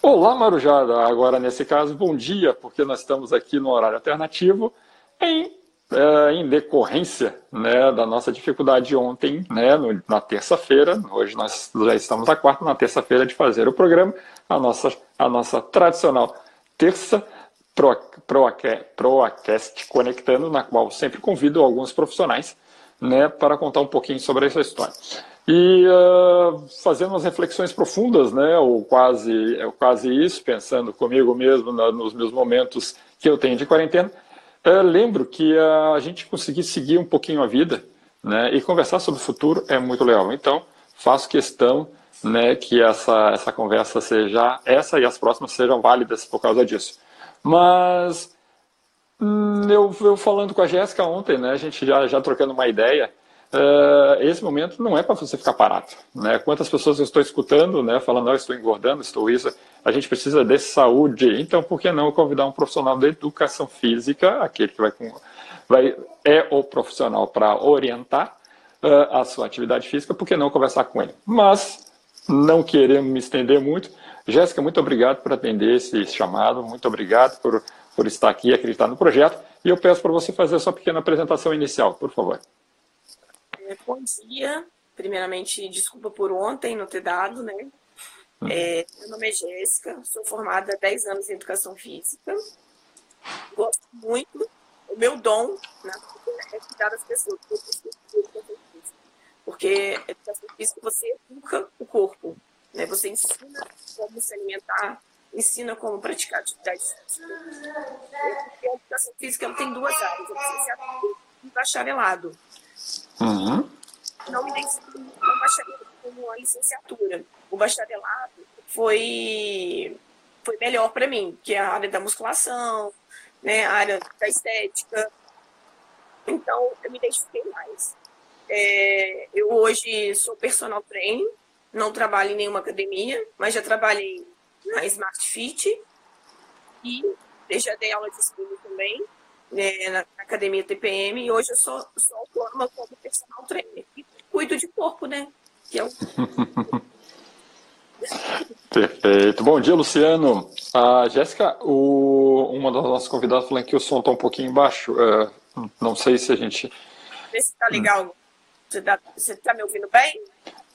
Olá, Marujada. Agora, nesse caso, bom dia, porque nós estamos aqui no horário alternativo em, é, em decorrência né, da nossa dificuldade ontem, né, no, na terça-feira. Hoje nós já estamos na quarta, na terça-feira, de fazer o programa, a nossa, a nossa tradicional terça Pro, Proacast Conectando, na qual sempre convido alguns profissionais né, para contar um pouquinho sobre essa história. E uh, fazendo umas reflexões profundas, né, ou quase, quase isso, pensando comigo mesmo na, nos meus momentos que eu tenho de quarentena, uh, lembro que uh, a gente conseguir seguir um pouquinho a vida né, e conversar sobre o futuro é muito legal. Então, faço questão né, que essa, essa conversa seja, essa e as próximas sejam válidas por causa disso. Mas hum, eu, eu falando com a Jéssica ontem, né, a gente já, já trocando uma ideia, uh, esse momento não é para você ficar parado. Né? Quantas pessoas eu estou escutando né, falando, oh, estou engordando, estou isso, a gente precisa de saúde, então por que não convidar um profissional de educação física, aquele que vai, vai é o profissional para orientar uh, a sua atividade física, por que não conversar com ele? Mas, não querendo me estender muito, Jéssica, muito obrigado por atender esse chamado, muito obrigado por, por estar aqui e acreditar no projeto. E eu peço para você fazer a sua pequena apresentação inicial, por favor. É, bom dia. Primeiramente, desculpa por ontem não ter dado, né? Hum. É, meu nome é Jéssica, sou formada há 10 anos em Educação Física. Gosto muito. O meu dom né, é cuidar das pessoas. Porque Educação Física, você educa o corpo. Né? Você ensina como se alimentar, ensina como praticar atividades físicas. a educação física tem duas áreas, a licenciatura e bacharelado. Uhum. Não me como, a licenciatura. O bacharelado foi, foi melhor para mim, que é a área da musculação, né, a área da estética. Então, eu me identifiquei mais. É, eu hoje sou personal trainer, não trabalho em nenhuma academia, mas já trabalhei na Smart Fit e já dei aula de spinning também né, na academia TPM e hoje eu sou, sou autônoma como personal trainer e cuido de corpo, né? Que é o... Perfeito. Bom dia, Luciano. A Jéssica, o... uma das nossas convidadas falou que o som está um pouquinho baixo. Uh, não sei se a gente. Vê se está legal. Você está tá me ouvindo bem?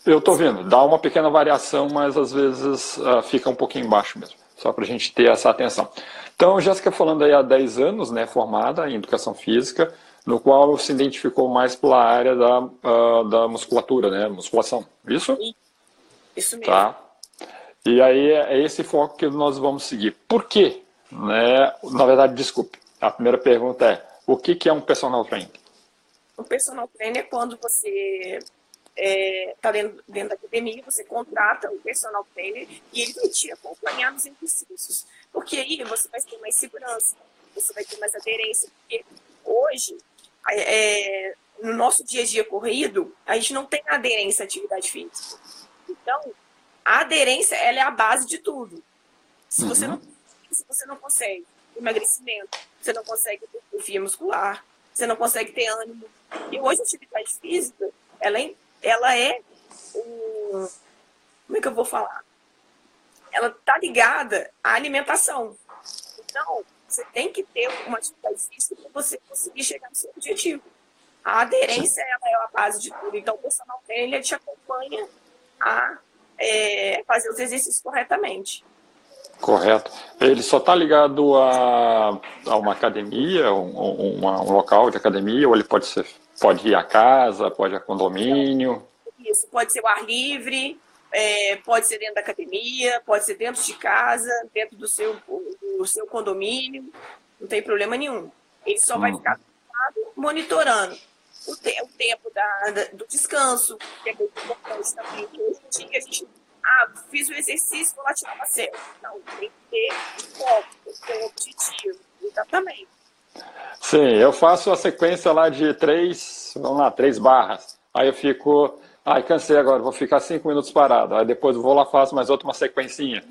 Eu estou vendo, dá uma pequena variação, mas às vezes uh, fica um pouquinho baixo mesmo, só para a gente ter essa atenção. Então, Jéssica falando aí há 10 anos, né, formada em Educação Física, no qual se identificou mais pela área da, uh, da musculatura, né, musculação, isso? Isso mesmo. Tá. E aí é esse foco que nós vamos seguir. Por quê? Né? Na verdade, desculpe, a primeira pergunta é, o que, que é um personal trainer? O personal trainer é quando você está é, tá dentro, dentro da academia, você contrata um personal trainer e ele vai te acompanhar nos exercícios. Porque aí você vai ter mais segurança, você vai ter mais aderência. Porque hoje, é, no nosso dia a dia corrido, a gente não tem aderência à atividade física. Então, a aderência ela é a base de tudo. Se você não, se você não consegue emagrecimento, você não consegue ter fia muscular, você não consegue ter ânimo. E hoje a atividade física, ela é ela é como é que eu vou falar? Ela está ligada à alimentação. Então, você tem que ter uma atividade física para você conseguir chegar no seu objetivo. A aderência ela é a base de tudo. Então, o personal trainer te acompanha a é, fazer os exercícios corretamente. Correto. Ele só está ligado a, a, uma academia, um, um, um, local de academia, ou ele pode ser Pode ir à casa, pode ir a condomínio. Isso, pode ser o ar livre, é, pode ser dentro da academia, pode ser dentro de casa, dentro do seu, do seu condomínio, não tem problema nenhum. Ele só hum. vai ficar monitorando o, te, o tempo da, da, do descanso, que é muito importante também. Que hoje em dia a gente, ah, fiz o exercício, vou lá tirar uma selfie. Não, tem que ter foco, tem que ter objetivo. Exatamente. Sim, eu faço a sequência lá de três, vamos lá, três barras. Aí eu fico, ai, cansei agora, vou ficar cinco minutos parado. Aí depois vou lá faço mais outra uma sequencinha.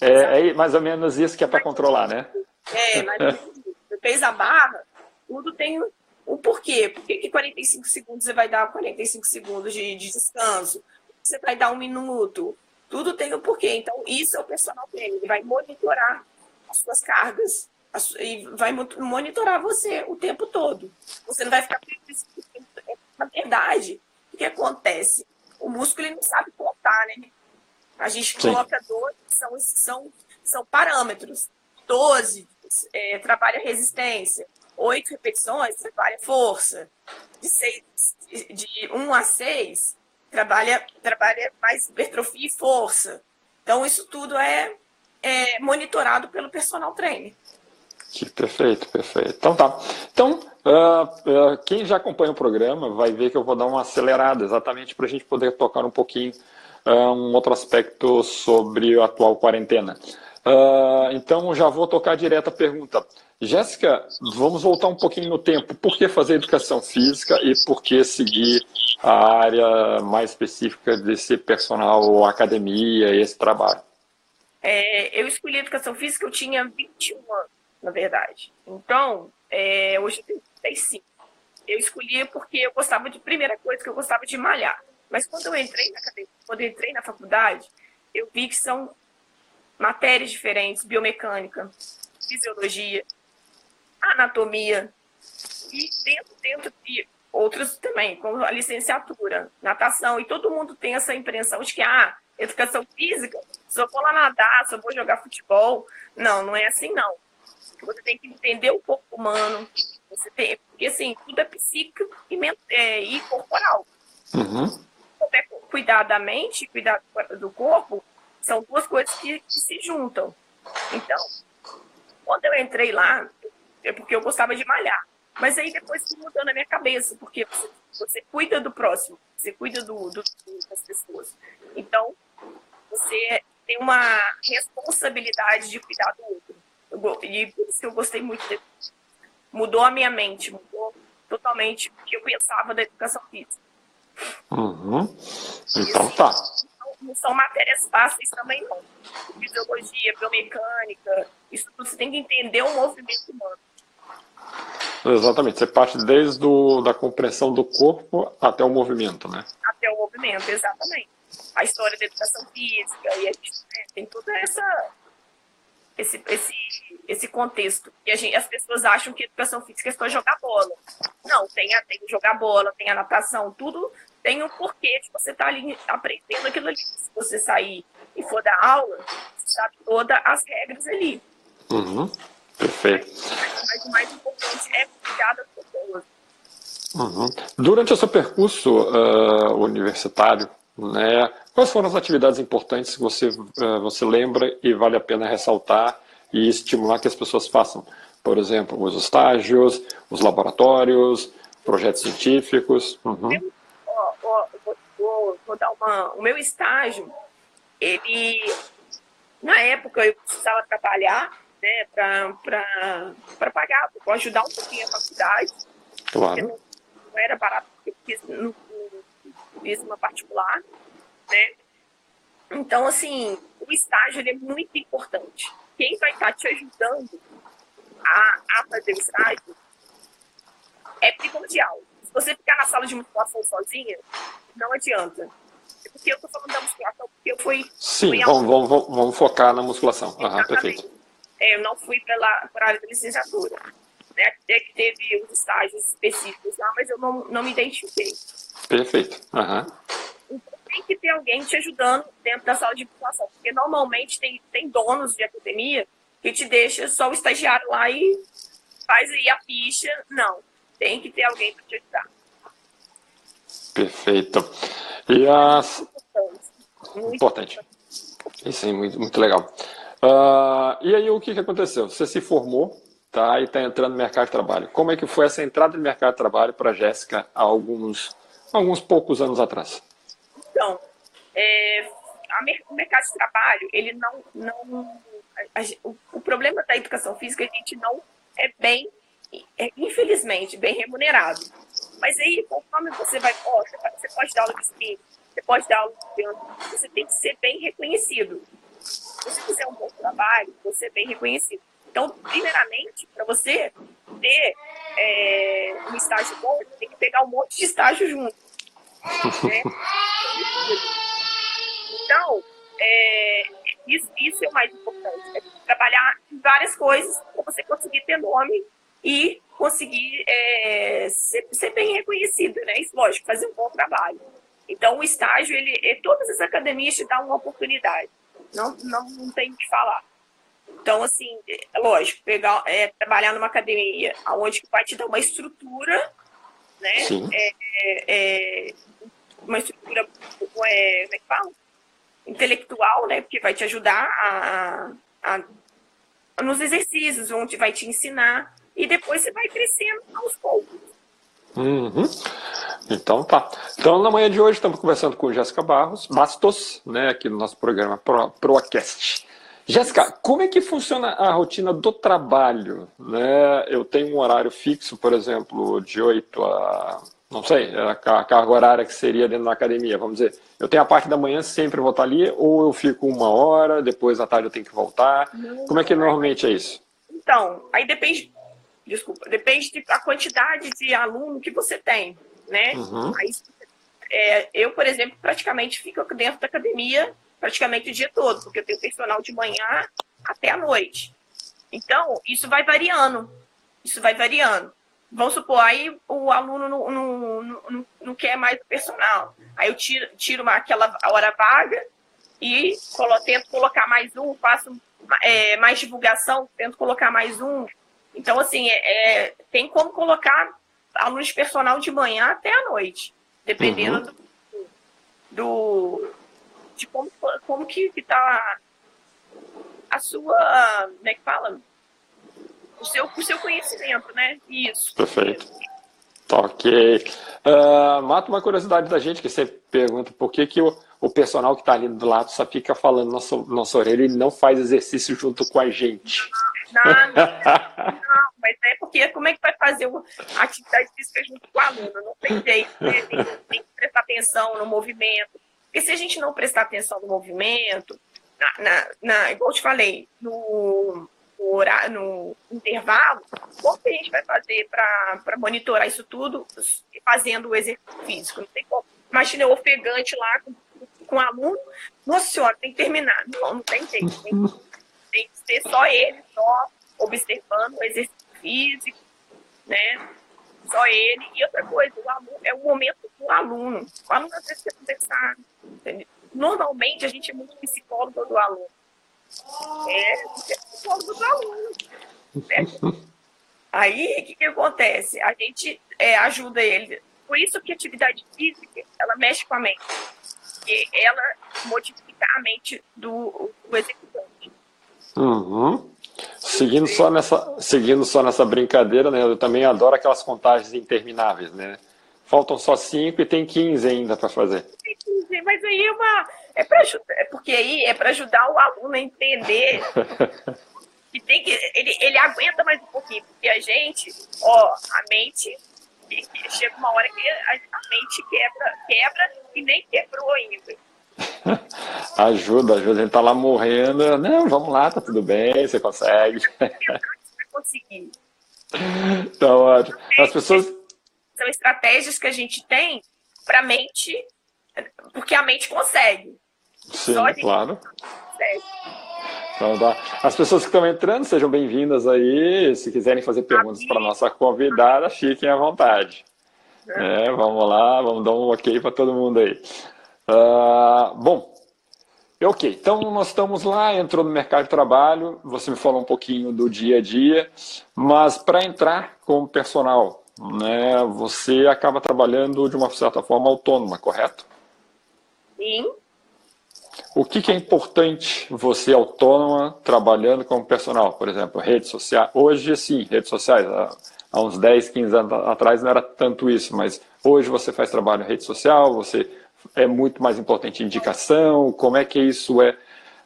É, é mais ou menos isso que é para controlar, né? É, mas você fez a barra, tudo tem um porquê. Por que 45 segundos você vai dar 45 segundos de, de descanso? Você vai dar um minuto. Tudo tem um porquê. Então, isso é o personal trainer. Ele vai monitorar as suas cargas e vai monitorar você o tempo todo. Você não vai ficar. Na verdade, o que acontece? O músculo ele não sabe contar, né? A gente coloca 12, são, são, são parâmetros. 12 é, trabalha resistência. 8 repetições trabalha força. De, seis, de 1 a 6 trabalha, trabalha mais hipertrofia e força. Então, isso tudo é, é monitorado pelo personal trainer. Perfeito, perfeito. Então tá. Então, uh, uh, quem já acompanha o programa vai ver que eu vou dar uma acelerada, exatamente para a gente poder tocar um pouquinho uh, um outro aspecto sobre a atual quarentena. então, já vou tocar direto a pergunta. Jéssica, vamos voltar um pouquinho no tempo. Por que fazer educação física e por que seguir a área mais específica desse personal academia esse trabalho? É, eu escolhi educação física, eu tinha 21 anos, na verdade. Então, é, hoje eu tenho 35. Eu escolhi porque eu gostava de, primeira coisa, que eu gostava de malhar. Mas quando eu entrei na academia, quando entrei na faculdade, eu vi que são matérias diferentes, biomecânica, fisiologia, anatomia, e dentro, dentro de outros também, como a licenciatura, natação, e todo mundo tem essa impressão de que, ah, educação física, só vou lá nadar, só vou jogar futebol. Não, não é assim, não. Você tem que entender o corpo humano, você tem, porque assim, tudo é psíquico e, é, e corporal. Uhum. Cuidar da mente, cuidar do corpo, são duas coisas que, que se juntam. Então, quando eu entrei lá, é porque eu gostava de malhar. Mas aí depois fui mudando a minha cabeça, porque você, você cuida do próximo, você cuida do, do, das pessoas. Então, você tem uma responsabilidade de cuidar do outro. Eu, e por isso que eu gostei muito. De, mudou a minha mente, mudou totalmente o que eu pensava da educação física. Uhum. Então assim, tá. Não, são matérias fáceis também, não. Fisiologia, biomecânica, isso tudo você tem que entender o movimento humano. Exatamente, você parte desde do, da compreensão do corpo até o movimento, né? Até o movimento, exatamente. A história da educação física, e a gente né, tem todo essa, esse, esse, esse contexto. E a gente, as pessoas acham que educação física é só jogar bola. Não, tem, a, tem jogar bola, tem a natação, tudo tem um porquê de você estar tá ali aprendendo aquilo ali. Se você sair e for dar aula, você sabe todas as regras ali. Uhum. Perfeito. Mas o mais importante é cuidar das pessoas. Uhum. Durante o seu percurso uh, universitário, né, quais foram as atividades importantes que você, uh, você lembra e vale a pena ressaltar e estimular que as pessoas façam? Por exemplo, os estágios, os laboratórios, projetos científicos. Uhum. Eu, ó, ó, vou, vou, vou, dar uma. O meu estágio, ele. Na época eu precisava trabalhar né, para pagar, para ajudar um pouquinho a faculdade. Claro. Não, não, era barato, porque eu uma particular, né? Então, assim, o estágio é muito importante. Quem vai estar te ajudando a, a fazer o estágio é primordial. Se você ficar na sala de musculação sozinha, não adianta. É porque eu estou falando da musculação, porque eu fui. Sim, fui vamos, vamos, vamos, focar na musculação. Aham, perfeito. É, eu não fui para a área da licenciatura. Né? Até que teve os estágios específicos lá, mas eu não, não me identifiquei. Perfeito. Uhum. Então tem que ter alguém te ajudando dentro da sala de população, porque normalmente tem, tem donos de academia que te deixa só o estagiário lá e faz aí a ficha. Não, tem que ter alguém para te ajudar. Perfeito. E as... Muito importante. importante. Isso aí, muito, muito legal. Uh, e aí o que, que aconteceu? Você se formou tá, e está entrando no mercado de trabalho. Como é que foi essa entrada no mercado de trabalho para a Jéssica há alguns, alguns poucos anos atrás? Então, é, a, o mercado de trabalho, ele não... não a, a, o, o, problema da educação física, a gente não é bem, é, infelizmente, bem remunerado. Mas aí, conforme você vai, ó, você pode dar aula de spin, você pode dar aula de piano, você tem que ser bem reconhecido. Se você fizer um bom trabalho, você é bem reconhecido. Então, primeiramente, para você ter é, um estágio bom, você tem que pegar um monte de estágio junto. Né? Então, é, isso, isso é o mais importante. É trabalhar em várias coisas para você conseguir ter nome e conseguir é, ser, ser, bem reconhecido, né? Isso, lógico, fazer um bom trabalho. Então, o estágio, ele, é, todas as academias te dão uma oportunidade. Não, não, não tem o que falar. Então, assim, é lógico, pegar, é, trabalhar numa academia onde vai te dar uma estrutura, né? É, é, uma estrutura, é, como é que fala? Intelectual, né? Porque vai te ajudar a, a, a, nos exercícios, onde vai te ensinar, e depois você vai crescendo aos poucos. Uhum. Então tá. Então na manhã de hoje estamos conversando com Jéssica Barros, Bastos, né, aqui no nosso programa Pro, ProAcast. Jéssica, como é que funciona a rotina do trabalho? Né? Eu tenho um horário fixo, por exemplo, de 8 a. Não sei, a carga horária que seria dentro da academia, vamos dizer. Eu tenho a parte da manhã, sempre vou estar ali, ou eu fico uma hora, depois à tarde eu tenho que voltar. Não, como é que normalmente é isso? Então, aí depende, desculpa, depende da quantidade de aluno que você tem, né? Uhum. Aí, é, eu, por exemplo, praticamente fico dentro da academia praticamente o dia todo, porque eu tenho personal de manhã até a noite. Então, isso vai variando. Isso vai variando. Vamos supor, aí o aluno não, não, não, não quer mais o personal. Aí eu tiro, tiro uma, aquela hora vaga e colo, tento colocar mais um, faço é, mais divulgação, tento colocar mais um. Então, assim, é, é tem como colocar alunos de personal de manhã até a noite, dependendo uhum. do, do, de como, como que está a sua, como é que fala? O seu, o seu conhecimento, né? Isso. Perfeito. Tá ok. Uh, mata uma curiosidade da gente, que você pergunta por que, que o, o personal que está ali do lado só fica falando nossa, nossa orelha e não faz exercício junto com a gente. Não, não, não, mas é porque como é que vai fazer a atividade física junto com o aluno? Não tem jeito, né? tem, tem que prestar atenção no movimento, porque se a gente não prestar atenção no movimento, na, na, na igual eu te falei, no, no, horário, no intervalo, como que a gente vai fazer para monitorar isso tudo fazendo o exercício físico? Não tem como. Imagina eu ofegante lá com, com um aluno, nossa senhora, tem que terminar. Não, não tem jeito. Tem, tem que ser só ele, só observando o exercício físico, né? Só ele. E outra coisa, o aluno, é o momento do aluno. O aluno às vezes quer conversar, Normalmente a gente é muito psicólogo do aluno. É, é psicólogo do aluno. Né? Aí, o que, que acontece? A gente é, ajuda ele. Por isso que a atividade física, ela mexe com a mente. Porque ela modifica a mente do, do executante. Uhum. Seguindo só, nessa, seguindo só nessa brincadeira, né? Eu também adoro aquelas contagens intermináveis, né? Faltam só cinco e tem 15 ainda para fazer. Mas aí é uma. É para é porque aí é para ajudar o aluno a entender que tem que. Ele, ele aguenta mais um pouquinho, porque a gente, ó, a mente. Chega uma hora que a, a mente quebra, quebra e nem quebrou ainda. ajuda, ajuda. Ele tá lá morrendo. Não, vamos lá, tá tudo bem, você consegue. Vai conseguir. Tá ótimo. As pessoas são estratégias que a gente tem para a mente, porque a mente consegue. Sim, claro. Consegue. Então, tá. As pessoas que estão entrando, sejam bem-vindas aí. Se quiserem fazer perguntas para nossa convidada, fiquem à vontade. É, vamos lá, vamos dar um ok para todo mundo aí. Uh, bom, ok. Então, nós estamos lá, entrou no mercado de trabalho. Você me falou um pouquinho do dia a dia, mas para entrar como personal, né, você acaba trabalhando de uma certa forma autônoma, correto? Sim. O que, que, é importante você autônoma trabalhando como personal? Por exemplo, redes sociais. Hoje, sim, redes sociais. Há uns 10, 15 anos atrás não era tanto isso, mas hoje você faz trabalho em rede social, você é muito mais importante indicação. Como é que isso é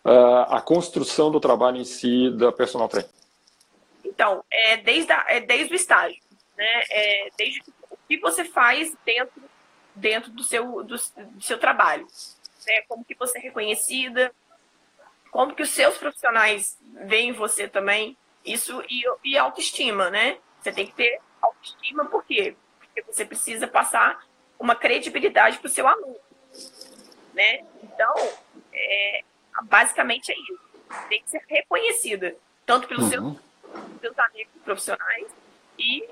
uh, a construção do trabalho em si da personal trainer? Então, é desde, a, é desde o estágio né? É, desde o que você faz dentro, dentro do, seu, do, do seu trabalho. Né? Como que você é reconhecida, como que os seus profissionais veem você também. Isso e, e autoestima, né? Você tem que ter autoestima, por quê? Porque você precisa passar uma credibilidade para o seu aluno. Né? Então, é, basicamente é isso. Tem que ser reconhecida, tanto pelos uhum. seus, seus amigos profissionais e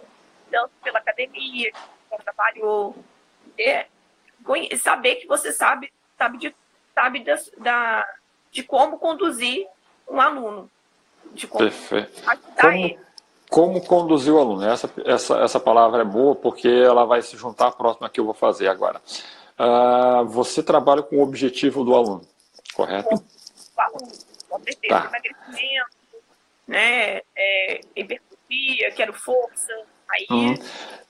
tanto pela academia, que você trabalhou. É, saber que você sabe, sabe, de, sabe da, da, de como conduzir um aluno. De como Perfeito. Como, ele. como conduzir o aluno? Essa, essa, essa palavra é boa porque ela vai se juntar à próxima que eu vou fazer agora. Uh, você trabalha com o objetivo do aluno, correto? O aluno, com certeza, tá. emagrecimento, né, é, hipertrofia, quero força, aí... Uhum.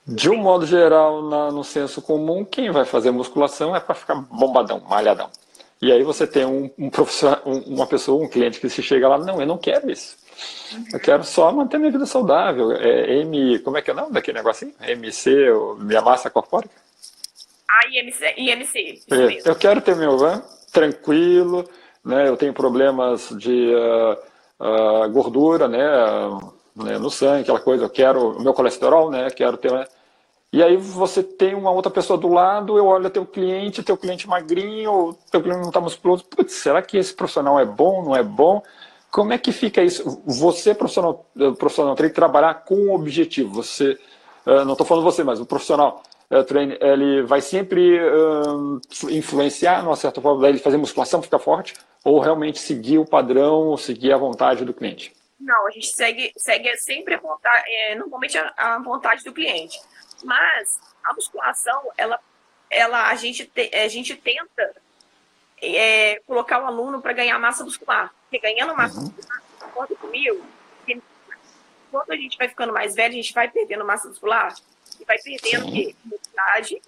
De um modo geral, na, no senso comum, quem vai fazer musculação é para ficar bombadão, malhadão. E aí você tem um, um profissional, uma pessoa, um cliente que se chega lá, não, eu não quero isso. Eu quero só manter minha vida saudável. É, M, como é que é o nome daquele negocinho? MC, minha massa corpórica? Ah, IMC, IMC é, eu quero ter meu van tranquilo, né? Eu tenho problemas de uh, uh, gordura, né? né? No sangue, aquela coisa. Eu quero o meu colesterol, né? Quero ter né? E aí você tem uma outra pessoa do lado, eu olho teu cliente, teu cliente magrinho, teu cliente não está musculoso. Putz, será que esse profissional é bom, não é bom? Como é que fica isso? Você, profissional, eh, profissional tem que trabalhar com um objetivo. Você, eh, não estou falando você, mas o profissional ele vai sempre influenciar, numa certa forma, ele fazer musculação, ficar forte, ou realmente seguir o padrão, seguir a vontade do cliente? Não, a gente segue, segue sempre a vontade, é, normalmente a, a vontade do cliente. Mas a musculação, ela, ela, a, gente te, a gente tenta é, colocar o aluno para ganhar massa muscular. Porque ganhando massa uhum. muscular, concorda comigo? Quando a gente vai ficando mais velho, a gente vai perdendo massa muscular e vai perdendo imunidade.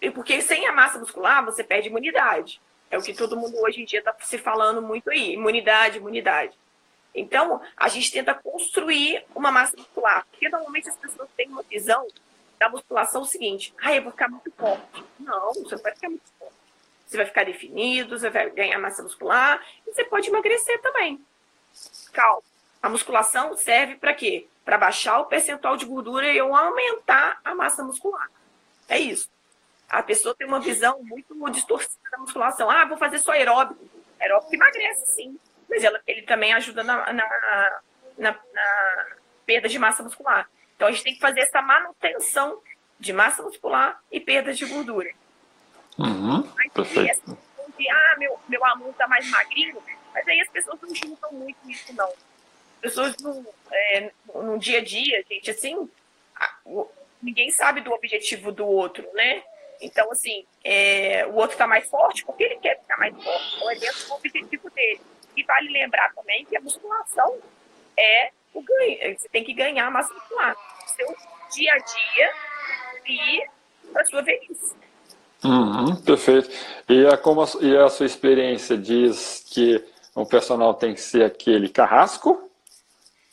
E porque sem a massa muscular, você perde imunidade. É o que todo mundo hoje em dia está se falando muito aí. Imunidade, imunidade. Então, a gente tenta construir uma massa muscular. Porque normalmente as pessoas têm uma visão da musculação o seguinte: ah, eu vou ficar muito forte. Não, você não vai ficar muito forte. Você vai ficar definido, você vai ganhar massa muscular e você pode emagrecer também. Calma. A musculação serve para quê? Para baixar o percentual de gordura e eu aumentar a massa muscular. É isso. A pessoa tem uma visão muito distorcida da musculação. Ah, vou fazer só aeróbico. Aeróbico emagrece, sim. Mas ela, ele também ajuda na, na, na, na perda de massa muscular. Então a gente tem que fazer essa manutenção de massa muscular e perda de gordura. Uhum, perfeito. Ah, meu, meu aluno está mais magrinho, mas aí as pessoas não juntam muito isso, não. As pessoas no, é, no dia a dia, gente, assim, ninguém sabe do objetivo do outro, né? Então, assim, é, o outro está mais forte porque ele quer ficar mais forte, então é dentro do objetivo dele. E vale lembrar também que a musculação é o ganho. Você tem que ganhar massa muscular. Seu dia a dia e a sua velhice. Uhum, perfeito. E a, como a, e a sua experiência diz que o personal tem que ser aquele carrasco?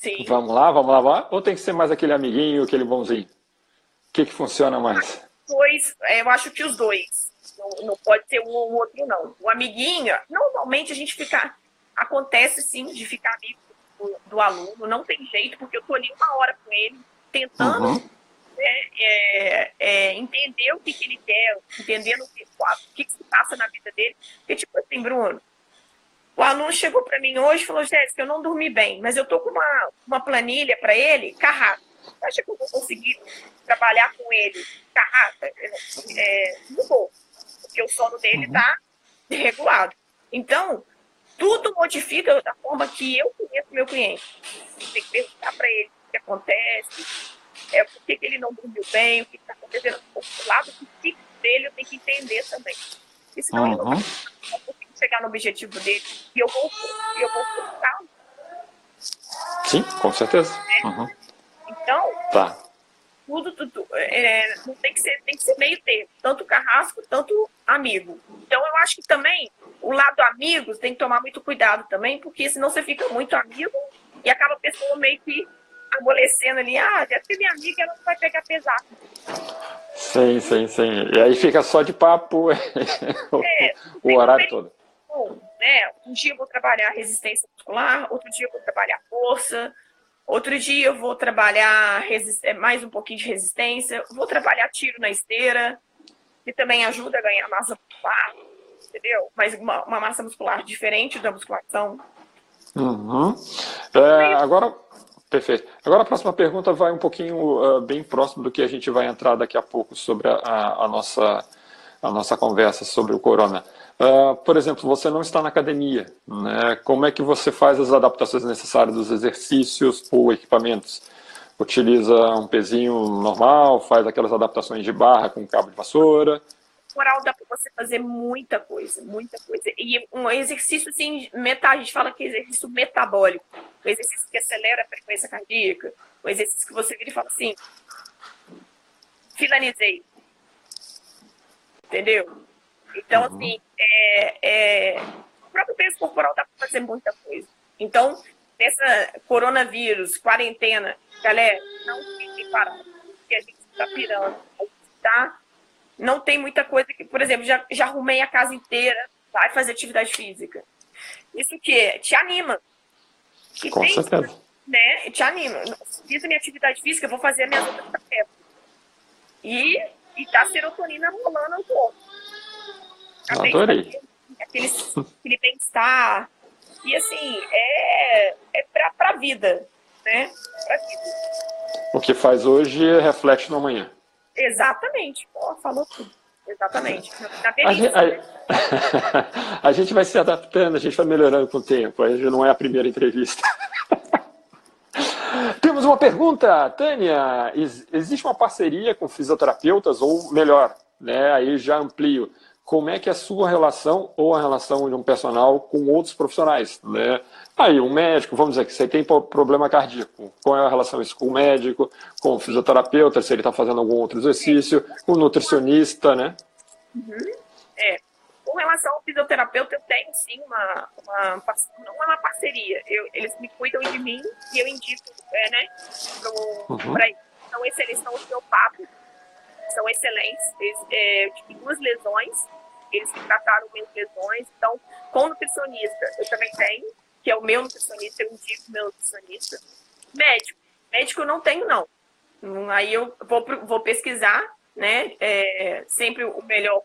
Sim. Vamos lá, vamos lá, vamos lá. Ou tem que ser mais aquele amiguinho, aquele bonzinho? O que, que funciona mais? Dois, é, eu acho que os dois. Não, não pode ser um ou o outro, não. O amiguinho, normalmente a gente fica. Acontece sim de ficar amigo do, do, aluno, não tem jeito, porque eu estou ali uma hora com ele, tentando uhum. né, é, é, entender o que, que, ele quer, entendendo o que, o que, que se passa na vida dele. Porque, tipo assim, Bruno, o aluno chegou para mim hoje e falou, Jéssica, eu não dormi bem, mas eu estou com uma, uma planilha para ele, carrata. Você acha que eu vou conseguir trabalhar com ele carrata? É, não vou, porque o sono dele está regulado. Então, tudo modifica da forma que eu conheço meu cliente. Tem que perguntar para ele o que acontece, é, por que, ele não dormiu bem, o que está acontecendo do lado do dele, eu tenho que entender também. Porque senão uhum. ele não vai chegar no objetivo dele e eu vou, eu vou frustrá Sim, com certeza. É. Uhum. Então, tá. tudo, tudo é, não tem que ser, tem que ser meio tempo, tanto carrasco, tanto amigo. Então eu acho que também o lado amigos tem que tomar muito cuidado também, porque senão você fica muito amigo e acaba a pessoa meio que amolecendo ali, ah, deve ser minha amiga, ela não vai pegar pesado. Sim, sim, sim. E aí fica só de papo é, o horário todo. Né? Um dia eu vou trabalhar resistência muscular, outro dia eu vou trabalhar força, outro dia eu vou trabalhar mais um pouquinho de resistência, vou trabalhar tiro na esteira, que também ajuda a ganhar massa muscular. entendeu? Mas uma, uma massa muscular diferente da musculação. Uhum. É, agora, perfeito. Agora a próxima pergunta vai um pouquinho uh, bem próximo do que a gente vai entrar daqui a pouco sobre a, a, a nossa, a nossa conversa sobre o corona. Uh, por exemplo, você não está na academia, né? como é que você faz as adaptações necessárias dos exercícios ou equipamentos? Utiliza um pezinho normal, faz aquelas adaptações de barra com cabo de vassoura? Oral dá para você fazer muita coisa, muita coisa. E um exercício assim, meta, a gente fala que é exercício metabólico, o exercício que acelera a frequência cardíaca, o exercício que você vira e fala assim, finalizei. Entendeu? Então, uhum. assim, é, é, o próprio peso corporal dá para fazer muita coisa. Então, nessa coronavírus, quarentena, galera, não fiquem parados, porque a gente está pirando, a está não tem muita coisa que, por exemplo, já, já arrumei a casa inteira, vai fazer atividade física. Isso que te anima. E Com tem, certeza. Né, te anima. Fiz a minha atividade física, vou fazer a minha outras tarefas. E, e tá serotonina rolando no corpo. Adorei. Aquele, aquele bem-estar. E assim, é, é pra, pra vida. Né? Pra vida. O que faz hoje reflete no amanhã. Exatamente. Pô, falou tudo. Exatamente. a, gente, a, a, gente vai se adaptando, a gente vai melhorando com o tempo. A gente não é a primeira entrevista. Temos uma pergunta, Tânia. Existe uma parceria com fisioterapeutas, ou melhor, né, aí já amplio, como é que é a sua relação ou a relação de um personal com outros profissionais, né? Aí, um médico, vamos dizer que você tem problema cardíaco, qual é a relação isso com o médico, com o fisioterapeuta, se ele está fazendo algum outro exercício, com o nutricionista, né? Uhum. É. Com relação ao fisioterapeuta, eu tenho sim uma, uma não é uma parceria, eu, eles me cuidam de mim e eu indico, é, né, para uhum. eles. Então, eles são osteopatas, são excelentes. Eles, é, eu tive duas lesões, eles me trataram minhas lesões. Então, com nutricionista, eu também tenho, que é o meu nutricionista, eu indico meu nutricionista. Médico. Médico eu não tenho, não. Aí eu vou, vou pesquisar, né? É, sempre o melhor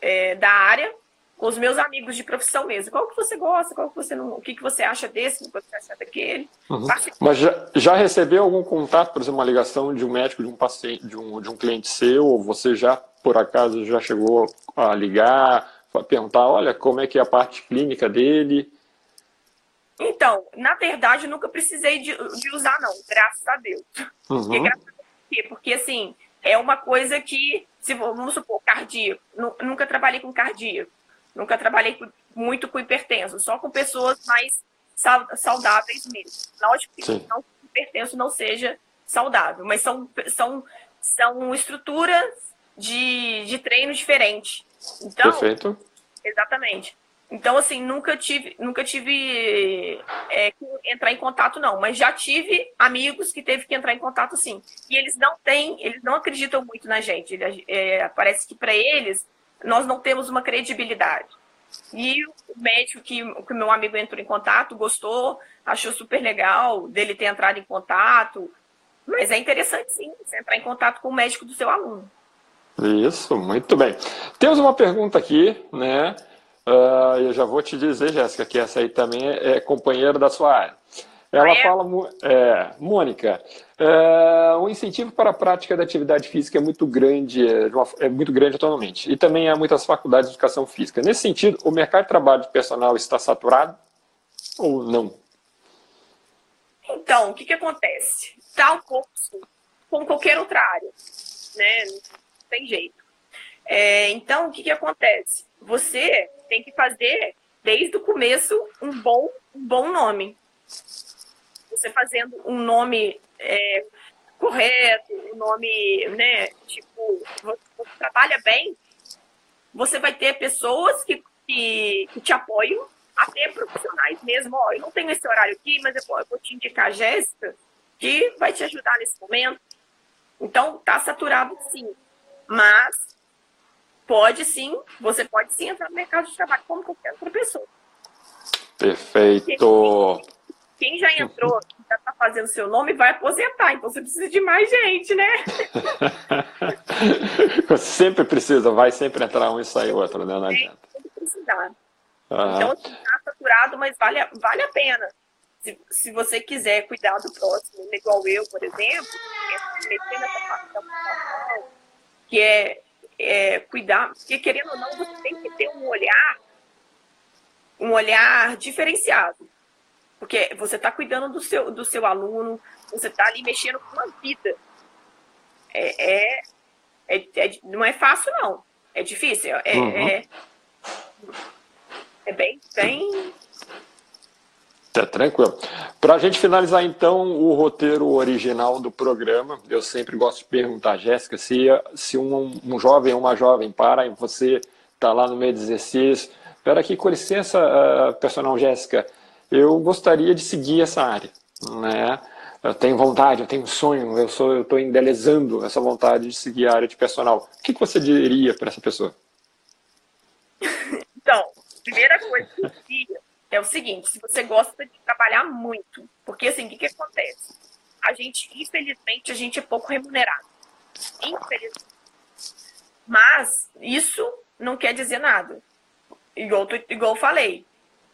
é, da área com os meus amigos de profissão mesmo. Qual que você gosta, qual que você não, o que, que você acha desse, o que você acha daquele. Uhum. Mas já, já, recebeu algum contato, por exemplo, uma ligação de um médico, de um paciente, de um, de um cliente seu, ou você já, por acaso, já chegou a ligar, a perguntar, olha, como é que é a parte clínica dele? Então, na verdade, nunca precisei de, de usar, não, graças a Deus. Uhum. Porque, graças a Deus, porque assim, é uma coisa que, se vamos supor, cardíaco, nunca trabalhei com cardíaco Nunca trabalhei muito com hipertenso, só com pessoas mais saudáveis mesmo. Lógico que Sim. não hipertenso não seja saudável, mas são, são, são estruturas de, de treino diferentes. Então, Perfeito. Exatamente. Então, assim, nunca tive, nunca tive é, que entrar em contato, não. Mas já tive amigos que teve que entrar em contato, sim. E eles não têm, eles não acreditam muito na gente. É, parece que para eles nós não temos uma credibilidade. E o médico que o meu amigo entrou em contato gostou, achou super legal dele ter entrado em contato. Mas é interessante sim você entrar em contato com o médico do seu aluno. Isso, muito bem. Temos uma pergunta aqui, né? Uh, eu já vou te dizer, Jéssica, que essa aí também é companheira da sua área. Ela ah, é? fala, é, Mônica, é, o incentivo para a prática da atividade física é muito grande, é, é, muito grande atualmente. E também há muitas faculdades de educação física. Nesse sentido, o mercado de trabalho de personal está saturado ou não? Então, o que, que acontece? Está um pouco qualquer outra área, né? Não tem jeito. É, então, o que, que acontece? Você tem que fazer, desde o começo, um bom, um bom nome você fazendo um nome é, correto, um nome, né, tipo, trabalha bem, você vai ter pessoas que, que, que te apoiam, até profissionais mesmo, ó, eu não tenho esse horário aqui, mas eu, eu vou te indicar a Jéssica, que vai te ajudar nesse momento. Então, tá saturado sim, mas pode sim, você pode sim entrar no mercado de trabalho como qualquer outra pessoa. Perfeito. Quem já entrou, já está fazendo seu nome, vai aposentar. Então você precisa de mais gente, né? sempre precisa, vai sempre entrar um e sair outro, né? Não adianta. precisar. Ah. Então, está assim, saturado, mas vale, vale a pena. Se, se você quiser cuidar do próximo, igual eu, por exemplo, é meter nessa parte da que é, é cuidar, porque querendo ou não, você tem que ter um olhar, um olhar diferenciado. Porque você está cuidando do seu, do seu aluno, você está ali mexendo com uma vida. É, é, é, é, não é fácil, não. É difícil. É, uhum. é, é bem, bem Tá tranquilo. Para a gente finalizar, então, o roteiro original do programa, eu sempre gosto de perguntar, Jéssica, se, se um, um jovem ou uma jovem para e você está lá no meio do exercício, espera aqui, com licença, uh, personal Jéssica, eu gostaria de seguir essa área, né? Eu tenho vontade, eu tenho um sonho, eu sou, eu estou endelezando essa vontade de seguir a área de personal. O que, que você diria para essa pessoa? Então, primeira coisa que eu diria é o seguinte: se você gosta de trabalhar muito, porque assim, o que, que acontece? A gente, infelizmente, a gente é pouco remunerado. Infelizmente. Mas isso não quer dizer nada. Igual, igual eu falei,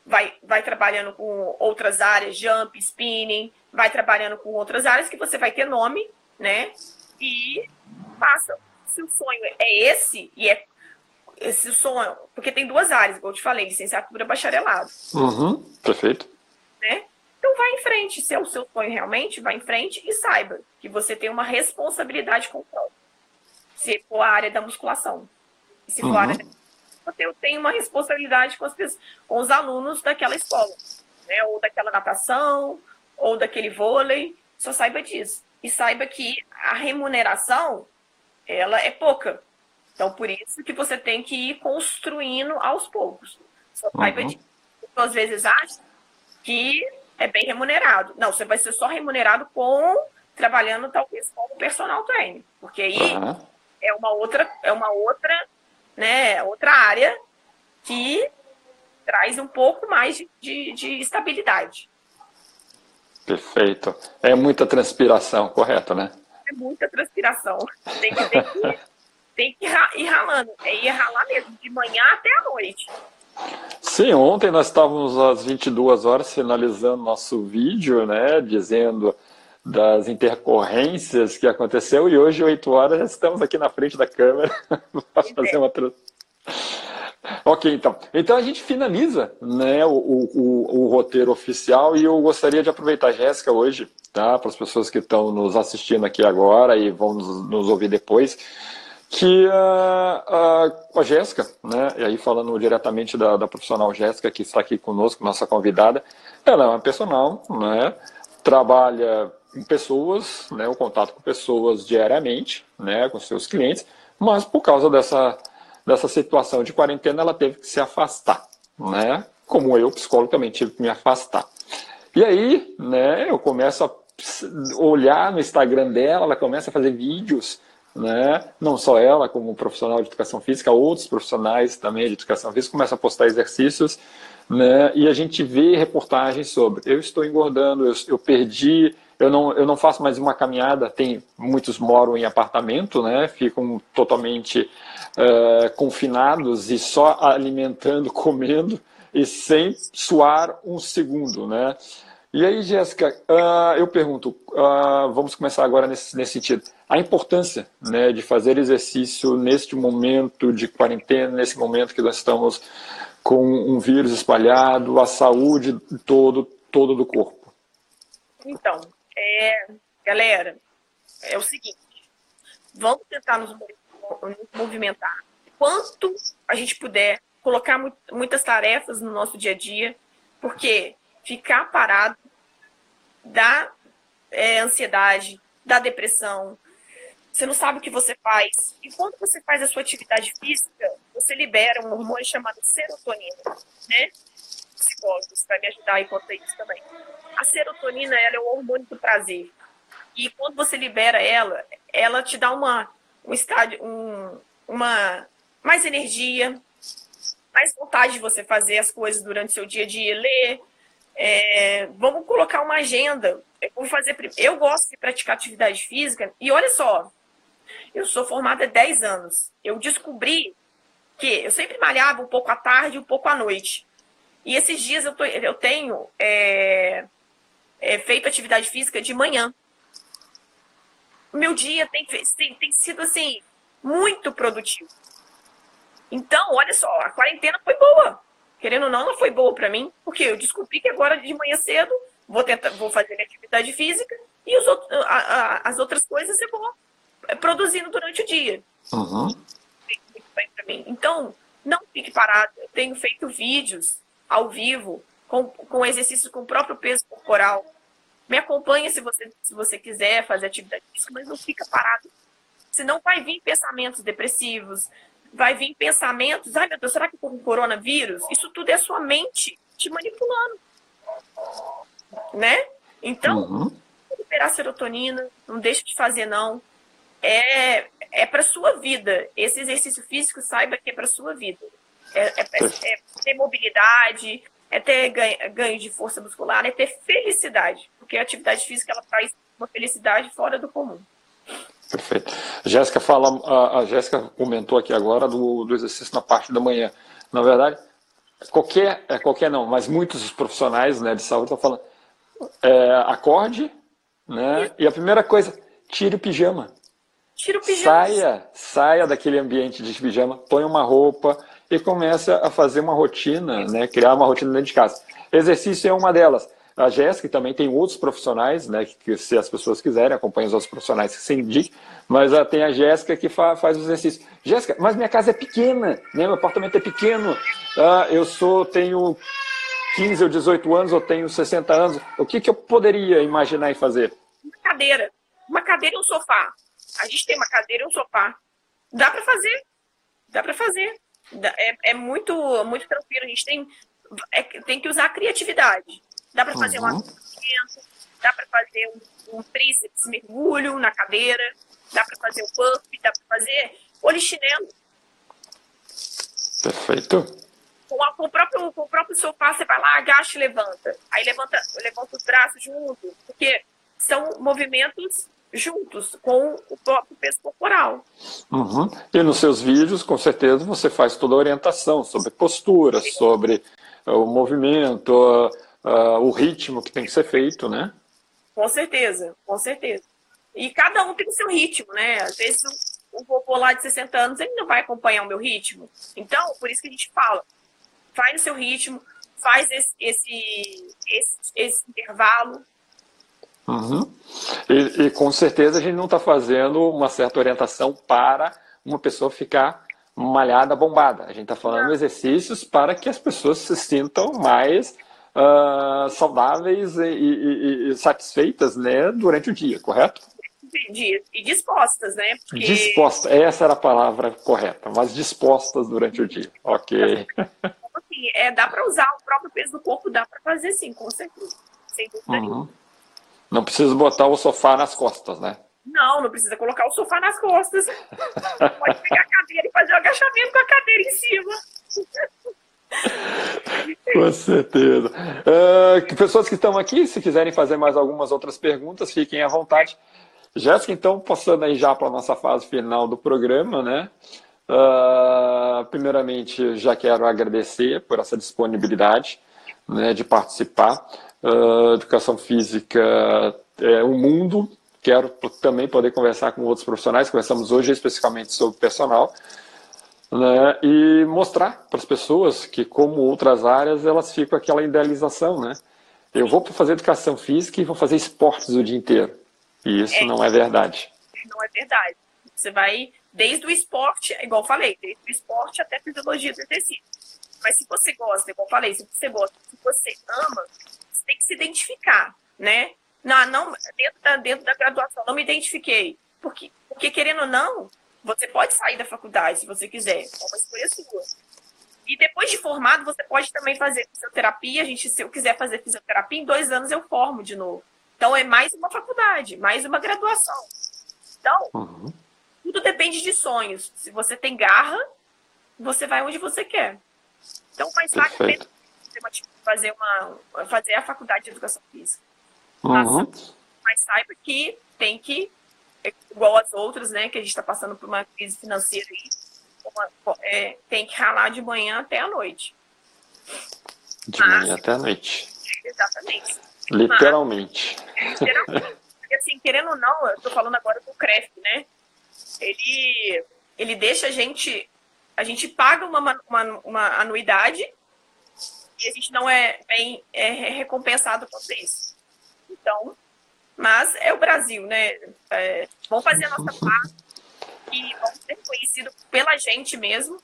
vai, vai trabalhando com outras áreas, jump, spinning, vai trabalhando com outras áreas que você vai ter nome, né? E passa. Se o sonho é esse, e é esse sonho, porque tem duas áreas, como eu te falei, licenciatura bacharelado. Uhum, perfeito. Né? Então vai em frente, se é o seu sonho realmente, vai em frente e saiba que você tem uma responsabilidade com o próprio. Se for a área da musculação. Se for uhum. a área da você tem uma responsabilidade com, as, com os alunos daquela escola, né? ou daquela natação, ou daquele vôlei, só saiba disso. E saiba que a remuneração, ela é pouca. Então, por isso que você tem que ir construindo aos poucos. Só saiba uhum. disso. Às vezes acha que é bem remunerado. Não, você vai ser só remunerado com trabalhando talvez como personal trainer, porque aí uhum. é uma outra é uma outra né, outra área que traz um pouco mais de, de, de estabilidade. Perfeito. É muita transpiração, correto, né? É muita transpiração. Tem que, tem que, tem que ir ralando. É ir ralar mesmo, de manhã até a noite. Sim, ontem nós estávamos às 22 horas finalizando nosso vídeo, né, dizendo das intercorrências que aconteceu e hoje, 8 horas, já estamos aqui na frente da câmera para fazer uma Ok, então. Então a gente finaliza né, o, o, o, roteiro oficial e eu gostaria de aproveitar, Jéssica, hoje, tá, para as pessoas que estão nos assistindo aqui agora e vão nos, nos ouvir depois, que uh, uh, a Jéssica, né, e aí falando diretamente da, da profissional Jéssica, que está aqui conosco, nossa convidada, ela é uma personal, né, trabalha com pessoas, né, o contato com pessoas diariamente, né, com seus clientes, mas por causa dessa, dessa situação de quarentena, ela teve que se afastar, né, como eu, psicólogo, também tive que me afastar. E aí, né, eu começo a olhar no Instagram dela, ela começa a fazer vídeos, né, não só ela, como profissional de educação física, outros profissionais também de educação física começam a postar exercícios, né, e a gente vê reportagens sobre, eu estou engordando, eu, eu perdi eu não, eu não faço mais uma caminhada, tem muitos moram em apartamento, né? Ficam totalmente uh, confinados e só alimentando, comendo e sem suar um segundo, né? E aí, Jéssica, uh, eu pergunto, uh, vamos começar agora nesse, nesse sentido. A importância né, de fazer exercício neste momento de quarentena, nesse momento que nós estamos com um vírus espalhado, a saúde todo, todo do corpo. Então, é, galera, é o seguinte, vamos tentar nos movimentar. Quanto a gente puder, colocar muitas tarefas no nosso dia a dia, porque ficar parado dá é, ansiedade, dá depressão, você não sabe o que você faz. E quando você faz a sua atividade física, você libera um hormônio chamado serotonina, né? Psicólogos vai me ajudar contar isso também. A serotonina ela é o hormônio do prazer. E quando você libera ela, ela te dá uma, um estádio, um, uma mais energia, mais vontade de você fazer as coisas durante seu dia a dia, ler. É, vamos colocar uma agenda. Eu, vou fazer, eu gosto de praticar atividade física, e olha só, eu sou formada há 10 anos. Eu descobri quê? Eu sempre malhava um pouco à tarde um pouco à noite. E esses dias eu, tô, eu tenho é, é, feito atividade física de manhã. Meu dia tem, tem, tem sido assim, muito produtivo. Então, olha só, a quarentena foi boa. Querendo ou não, ela foi boa para mim, porque eu descobri que agora de manhã cedo vou tentar, vou fazer minha atividade física e os, a, a, as outras coisas eu vou é, produzindo durante o dia. Uhum. Então, não fique parado. Eu tenho feito vídeos ao vivo com, com exercícios com o próprio peso corporal. Me acompanhe se você, se você quiser fazer atividade física, mas não fica parado. Senão vai vir pensamentos depressivos, vai vir pensamentos, ai meu Deus, será que com o coronavírus? Isso tudo é sua mente te manipulando. Né? Então, uhum. liberar serotonina, não deixe de fazer não. É, é para sua vida. Esse exercício físico, saiba que é para sua vida. É, é, é, é, ter mobilidade, é ter ganho, ganho, de força muscular, é ter felicidade. Porque a atividade física ela traz uma felicidade fora do comum. Perfeito. Jéssica fala, a, a Jéssica comentou aqui agora do, do exercício na parte da manhã. Na verdade, qualquer, é, qualquer não, mas muitos profissionais né, de saúde estão falando, é, acorde, né? E a primeira coisa, tire o pijama. Tira o pijama. Saia, saia daquele ambiente de pijama, põe uma roupa e comece a fazer uma rotina, né? Criar uma rotina dentro de casa. Exercício é uma delas. A Jéssica também tem outros profissionais, né? Que, se as pessoas quiserem, acompanhem os outros profissionais que se indiquem. Mas uh, tem a Jéssica que fa faz os exercícios. Jéssica, mas minha casa é pequena, né? Meu apartamento é pequeno. Uh, eu sou, tenho 15 ou 18 anos, ou tenho 60 anos. O que, que eu poderia imaginar em fazer? Uma cadeira. Uma cadeira e um sofá. A gente tem uma cadeira e um sofá. Dá para fazer. Dá para fazer. É, é, muito, muito tranquilo. A gente tem, é, tem que usar a criatividade. Dá para fazer uhum. um dá para fazer um, um tríceps mergulho na cadeira, dá para fazer o um puff, dá para fazer polichinelo. Perfeito. Com, a, com, o próprio, com o próprio sofá, você vai lá, agacha e levanta. Aí levanta, levanta os braços junto, porque são movimentos juntos com o próprio peso corporal. Uhum. E nos seus vídeos, com certeza, você faz toda a orientação sobre postura, sobre uh, o movimento, uh, uh, o ritmo que tem que ser feito, né? Com certeza, com certeza. E cada um tem o seu ritmo, né? Às vezes um vovô lá de 60 anos, ele não vai acompanhar o meu ritmo. Então, por isso que a gente fala, vai no seu ritmo, faz esse, esse, esse, esse intervalo, Uhum. E, e, com certeza a gente não está fazendo uma certa orientação para uma pessoa ficar malhada, bombada. A gente está falando exercícios para que as pessoas se sintam mais uh, saudáveis e, e, e, satisfeitas né, durante o dia, correto? E dispostas, né? Porque... Dispostas, essa era a palavra correta, mas dispostas durante o dia. Ok. Então, assim, é, dá para usar o próprio peso do corpo, dá para fazer sim, com certeza. Sem dúvida uhum. Não precisa botar o sofá nas costas, né? Não, não precisa colocar o sofá nas costas. Pode pegar a cadeira e fazer o agachamento com a cadeira em cima. Com certeza. Uh, pessoas que estão aqui, se quiserem fazer mais algumas outras perguntas, fiquem à vontade. Jéssica, então, passando aí já para a nossa fase final do programa, né? Uh, primeiramente, já quero agradecer por essa disponibilidade né, de participar. Uh, educação física é um mundo. Quero também poder conversar com outros profissionais. Conversamos hoje especificamente sobre personal. Né, e mostrar para as pessoas que, como outras áreas, elas ficam aquela idealização, né? Eu vou fazer educação física e vou fazer esportes o dia inteiro. E isso é, não é verdade. Não é verdade. Você vai desde o esporte, igual eu falei, desde o esporte até a fisiologia do exercício. Mas se você gosta, igual eu falei, se você gosta, se você ama, você tem que se identificar, né? Não, não dentro, da, dentro da graduação, não me identifiquei. Porque, porque, querendo ou não, você pode sair da faculdade se você quiser, é uma escolha sua. E depois de formado, você pode também fazer fisioterapia. A gente, se eu quiser fazer fisioterapia, em dois anos eu formo de novo. Então é mais uma faculdade, mais uma graduação. Então, uhum. tudo depende de sonhos. Se você tem garra, você vai onde você quer. Então, mais vale fazer, uma, fazer a faculdade de educação física. Uhum. Mas saiba que tem que, igual as outras, né, que a gente está passando por uma crise financeira aí, é, tem que ralar de manhã até a noite. De Mas, manhã até a noite. Exatamente. Literalmente. Mas, literalmente. Porque, assim, querendo ou não, eu tô falando agora do CREF, né? Ele, ele deixa a gente. A gente paga uma, uma, uma anuidade e a gente não é bem é recompensado por isso. Então, mas é o Brasil, né? É, vamos fazer a nossa parte e vamos ser conhecidos pela gente mesmo.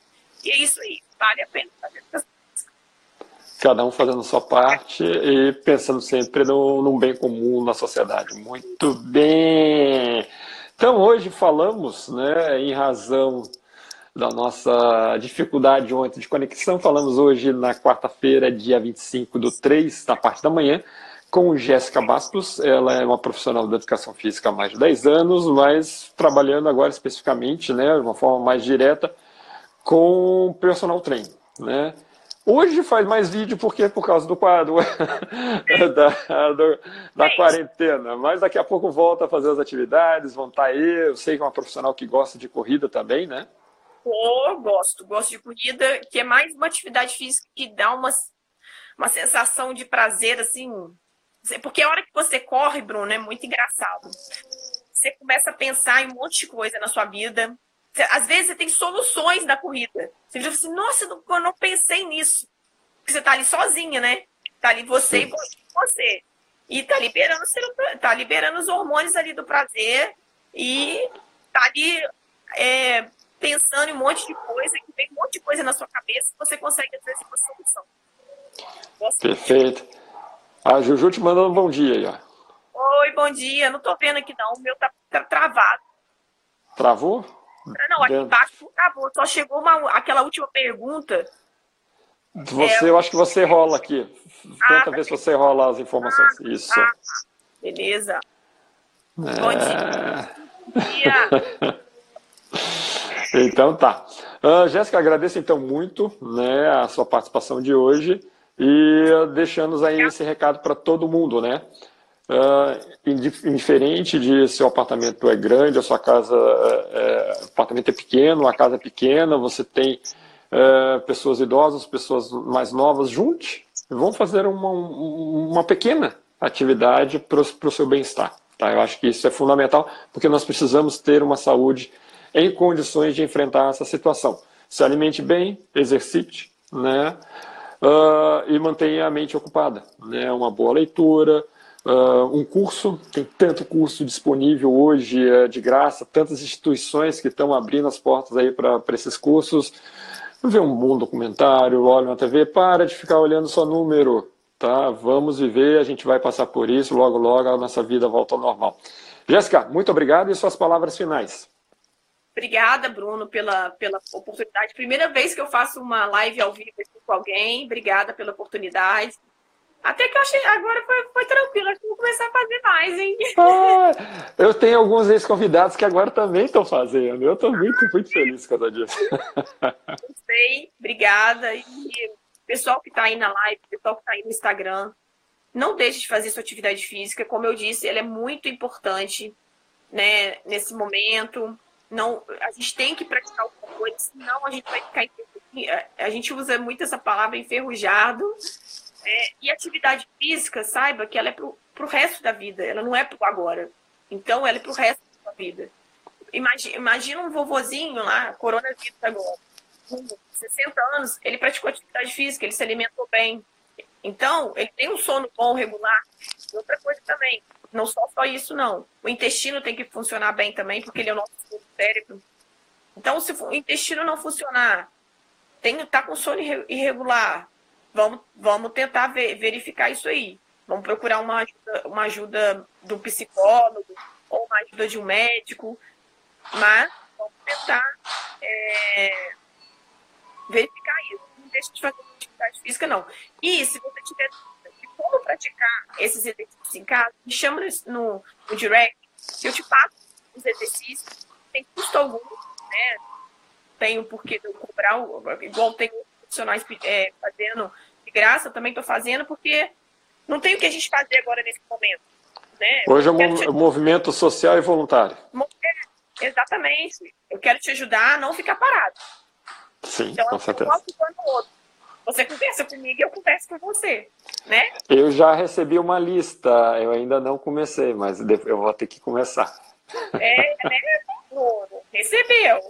E é isso aí, vale a pena fazer Cada um fazendo sua parte e pensando sempre no, num bem comum na sociedade. Muito bem! Então, hoje falamos, né, em razão da nossa dificuldade ontem de conexão, falamos hoje na quarta-feira, dia 25 do 3, na parte da manhã, com Jéssica Bastos. Ela é uma profissional da educação física há mais de 10 anos, mas trabalhando agora especificamente, né, de uma forma mais direta, com personal training, né? Hoje faz mais vídeo porque por causa do quadro da, do, da quarentena, mas daqui a pouco volta a fazer as atividades, vão estar aí. Eu sei que é uma profissional que gosta de corrida também, né? Oh, gosto, gosto de corrida, que é mais uma atividade física que dá uma, uma sensação de prazer, assim. Porque a hora que você corre, Bruno, é muito engraçado. Você começa a pensar em um monte de coisa na sua vida, às vezes você tem soluções da corrida. Você diz assim, nossa, eu não pensei nisso. Porque você tá ali sozinha, né? Tá ali você Sim. e você. E tá liberando, tá liberando os hormônios ali do prazer e tá ali é, pensando em um monte de coisa, que vem um monte de coisa na sua cabeça você consegue, às vezes, uma solução. Perfeito. A Juju te mandando um bom dia aí, ó. Oi, bom dia. Não tô vendo aqui não, o meu tá, tá travado. Travou? Não, aqui embaixo acabou. Só chegou uma, aquela última pergunta. Você, é, eu acho que você rola aqui. Tenta ah, ver se você rola as informações. Ah, Isso. Ah, beleza. É... Bom dia. então tá. Uh, Jéssica, agradeço então muito né, a sua participação de hoje e deixando aí esse recado para todo mundo, né? Uh, indiferente de seu apartamento é grande, a sua casa, é, apartamento é pequeno, a casa é pequena, você tem é, pessoas idosas, pessoas mais novas, junte, vão fazer uma, uma pequena atividade para o seu bem-estar. Tá? Eu acho que isso é fundamental, porque nós precisamos ter uma saúde em condições de enfrentar essa situação. Se alimente bem, exercite, né? Uh, e mantenha a mente ocupada. Né? Uma boa leitura, Uh, um curso, tem tanto curso disponível hoje uh, de graça, tantas instituições que estão abrindo as portas aí para esses cursos. Vê um bom documentário, olha na TV, para de ficar olhando só número, tá? Vamos viver, a gente vai passar por isso, logo, logo a nossa vida volta ao normal. Jéssica, muito obrigado e suas palavras finais. Obrigada, Bruno, pela, pela oportunidade. Primeira vez que eu faço uma live ao vivo com alguém. Obrigada pela oportunidade. Até que eu achei, agora foi, foi tranquilo, acho que vou começar a fazer mais, hein? Ah, eu tenho alguns ex-convidados que agora também estão fazendo. Eu estou muito, muito feliz com causa disso. Gostei, obrigada. E pessoal que está aí na live, pessoal que está aí no Instagram, não deixe de fazer sua atividade física. Como eu disse, ela é muito importante né, nesse momento. Não, a gente tem que praticar alguma coisa, senão a gente vai ficar. A gente usa muito essa palavra enferrujado é, e atividade física, saiba que ela é para o resto da vida, ela não é para agora. Então, ela é para o resto da vida. Imagina, imagina um vovozinho lá, coronavírus agora, com 60 anos, ele praticou atividade física, ele se alimentou bem. Então, ele tem um sono bom, regular. E outra coisa também, não só só isso, não. O intestino tem que funcionar bem também, porque ele é o nosso cérebro. Então, se o intestino não funcionar, tem, tá com sono irregular, vamos, vamos tentar ver, verificar isso aí. Vamos procurar uma ajuda, uma ajuda do psicólogo ou uma ajuda de um médico, mas vamos tentar é, verificar isso. Não deixe de fazer atividade física, não. E se você tiver como praticar esses exercícios em casa, me chama no, no direct, eu te passo os exercícios, sem custo algum, né? Tenho porquê eu cobrar, igual tem profissionais é, fazendo de graça, também estou fazendo, porque não tem o que a gente fazer agora nesse momento. Né? Hoje é um te... movimento social e voluntário. É, exatamente. Eu quero te ajudar a não ficar parado. Sim, então, com certeza. Um outro. Você conversa comigo e eu converso com você, né? Eu já recebi uma lista, eu ainda não comecei, mas eu vou ter que começar. É, né, Bruno? Recebeu.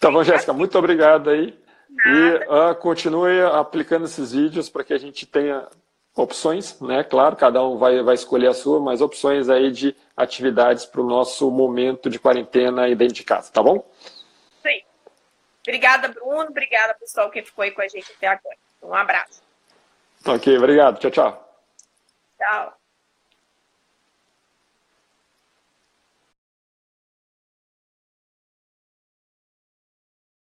Tá bom, Jéssica, muito obrigado aí. Nada. E uh, continue aplicando esses vídeos para que a gente tenha opções, né? Claro, cada um vai, vai escolher a sua, mas opções aí de atividades para o nosso momento de quarentena e dentro de casa, tá bom? Obrigada, Bruno. Obrigada, pessoal, que ficou aí com a gente até agora. Um abraço. Ok, obrigado. Tchau, tchau. Tchau.